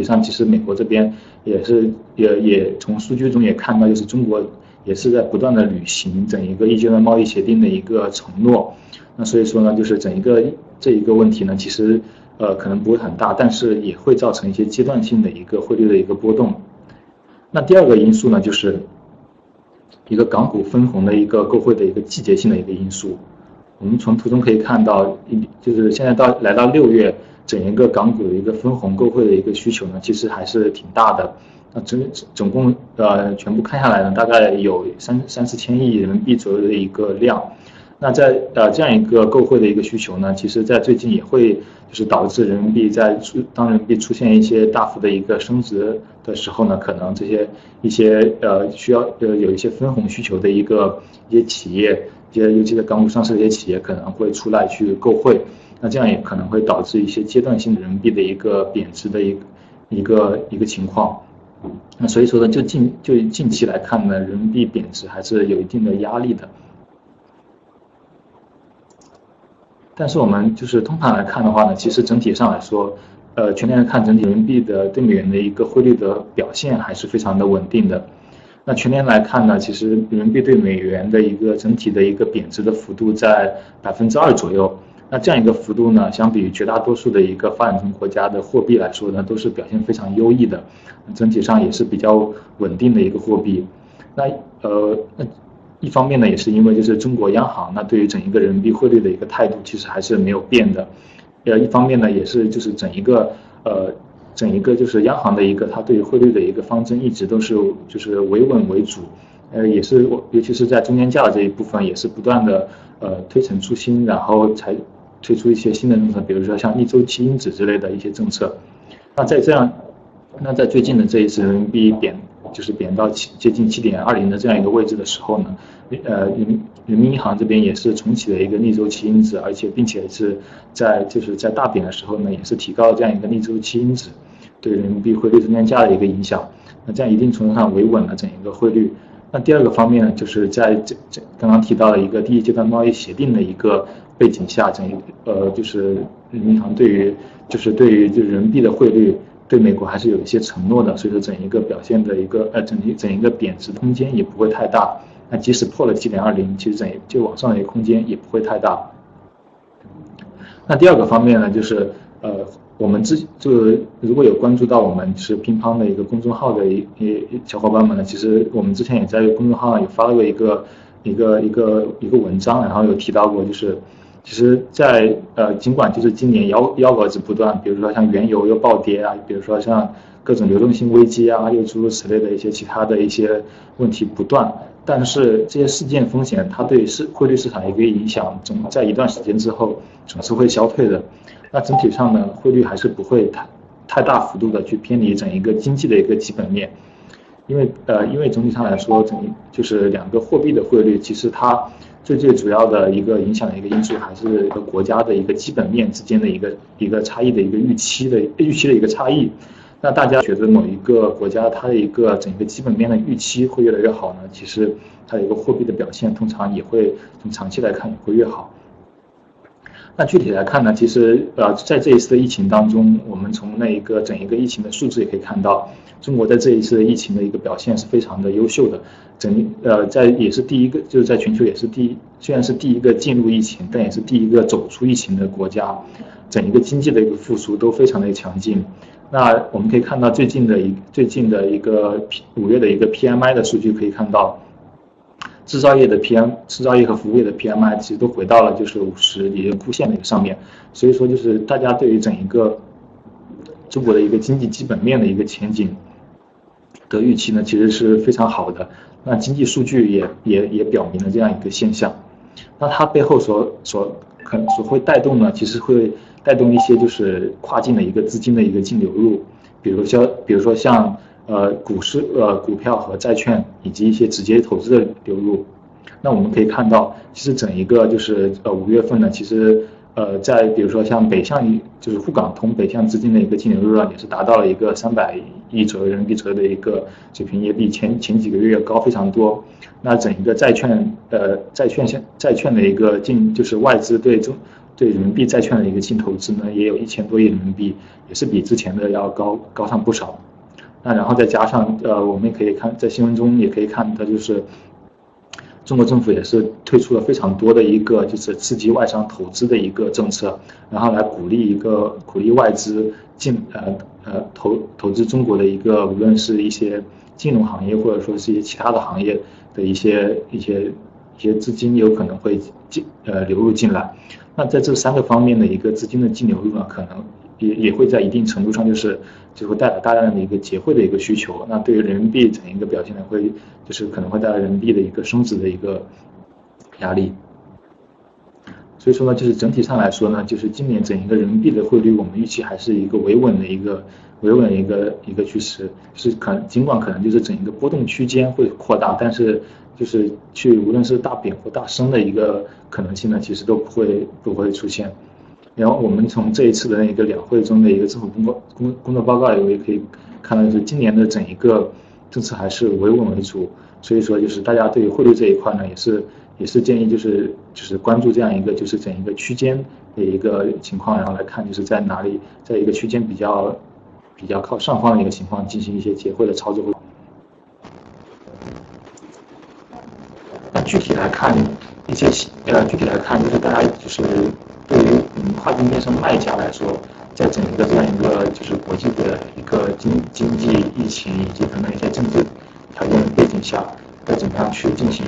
体上，其实美国这边也是也也从数据中也看到，就是中国也是在不断的履行整一个一阶段贸易协定的一个承诺。那所以说呢，就是整一个这一个问题呢，其实呃可能不会很大，但是也会造成一些阶段性的一个汇率的一个波动。那第二个因素呢，就是一个港股分红的一个购汇的一个季节性的一个因素。我们从图中可以看到，就是现在到来到六月，整一个港股的一个分红购汇的一个需求呢，其实还是挺大的。那整总共呃全部看下来呢，大概有三三四千亿人民币左右的一个量。那在呃这样一个购汇的一个需求呢，其实，在最近也会就是导致人民币在出当人民币出现一些大幅的一个升值的时候呢，可能这些一些呃需要呃有一些分红需求的一个一些企业，一些尤其在港股上市的一些企业可能会出来去购汇，那这样也可能会导致一些阶段性的人民币的一个贬值的一一个一个情况。那所以说呢，就近就近期来看呢，人民币贬值还是有一定的压力的。但是我们就是通盘来看的话呢，其实整体上来说，呃，全年来看整体人民币的对美元的一个汇率的表现还是非常的稳定的。那全年来看呢，其实人民币对美元的一个整体的一个贬值的幅度在百分之二左右。那这样一个幅度呢，相比于绝大多数的一个发展中国家的货币来说呢，都是表现非常优异的，整体上也是比较稳定的一个货币。那呃那。一方面呢，也是因为就是中国央行那对于整一个人民币汇率的一个态度，其实还是没有变的。呃，一方面呢，也是就是整一个呃整一个就是央行的一个它对于汇率的一个方针，一直都是就是维稳为主。呃，也是尤其是在中间价这一部分，也是不断的呃推陈出新，然后才推出一些新的政策，比如说像逆周期因子之类的一些政策。那在这样，那在最近的这一次人民币贬。就是贬到七接近七点二零的这样一个位置的时候呢，呃人人民银行这边也是重启了一个逆周期因子，而且并且是在就是在大贬的时候呢，也是提高了这样一个逆周期因子对人民币汇率中间价的一个影响，那这样一定程度上维稳了整一个汇率。那第二个方面呢，就是在这这刚刚提到的一个第一阶段贸易协定的一个背景下，整呃就是银行对于就是对于就人民币的汇率。对美国还是有一些承诺的，所以说整一个表现的一个呃整一整一个贬值空间也不会太大。那即使破了七点二零，其实整就往上的一个空间也不会太大。那第二个方面呢，就是呃我们之就是如果有关注到我们是乒乓的一个公众号的一一小伙伴们呢，其实我们之前也在公众号上有发过一个一个一个一个文章，然后有提到过就是。其实，在呃，尽管就是今年幺幺蛾子不断，比如说像原油又暴跌啊，比如说像各种流动性危机啊，又诸如此类的一些其他的一些问题不断，但是这些事件风险它对市汇率市场的一个影响，总在一段时间之后总是会消退的。那整体上呢，汇率还是不会太太大幅度的去偏离整一个经济的一个基本面，因为呃，因为总体上来说，整就是两个货币的汇率，其实它。最最主要的一个影响的一个因素，还是一个国家的一个基本面之间的一个一个差异的一个预期的预期的一个差异。那大家觉得某一个国家它的一个整个基本面的预期会越来越好呢？其实它的一个货币的表现通常也会从长期来看也会越好。那具体来看呢，其实呃，在这一次的疫情当中，我们从那一个整一个疫情的数字也可以看到，中国在这一次疫情的一个表现是非常的优秀的。整呃，在也是第一个，就是在全球也是第，虽然是第一个进入疫情，但也是第一个走出疫情的国家。整一个经济的一个复苏都非常的强劲。那我们可以看到最近的一最近的一个 P 五月的一个 PMI 的数据，可以看到。制造业的 PM，制造业和服务业的 PMI 其实都回到了就是五十也就枯线的一个上面，所以说就是大家对于整一个中国的一个经济基本面的一个前景的预期呢，其实是非常好的。那经济数据也也也表明了这样一个现象。那它背后所所可所会带动呢，其实会带动一些就是跨境的一个资金的一个净流入，比如说比如说像。呃，股市、呃，股票和债券以及一些直接投资的流入，那我们可以看到，其实整一个就是呃五月份呢，其实呃在比如说像北向就是沪港通北向资金的一个净流入量也是达到了一个三百亿左右人民币左右的一个水平，也比前前几个月要高非常多。那整一个债券呃债券现债券的一个净就是外资对中对人民币债券的一个净投资呢，也有一千多亿人民币，也是比之前的要高高上不少。那然后再加上呃，我们也可以看在新闻中也可以看到，就是中国政府也是推出了非常多的一个就是刺激外商投资的一个政策，然后来鼓励一个鼓励外资进呃呃投投资中国的一个无论是一些金融行业或者说是一些其他的行业的一些一些些资金有可能会进呃流入进来。那在这三个方面的一个资金的净流入呢，可能也也会在一定程度上就是就会带来大量的一个结汇的一个需求。那对于人民币整一个表现呢，会就是可能会带来人民币的一个升值的一个压力。所以说呢，就是整体上来说呢，就是今年整一个人民币的汇率，我们预期还是一个维稳的一个维稳的一个一个趋势。是可尽管可能就是整一个波动区间会扩大，但是。就是去无论是大贬或大升的一个可能性呢，其实都不会不会出现。然后我们从这一次的那一个两会中的一个政府工作工工作报告里，我也可以看到，就是今年的整一个政策还是维稳为主。所以说，就是大家对于汇率这一块呢，也是也是建议就是就是关注这样一个就是整一个区间的一个情况，然后来看就是在哪里，在一个区间比较比较靠上方的一个情况进行一些结汇的操作。具体来看，一些呃，具体来看，就是大家就是对于嗯跨境电商卖家来说，在整个这样一个就是国际的一个经经济疫情以及等等一些政治条件背景下，该怎么样去进行？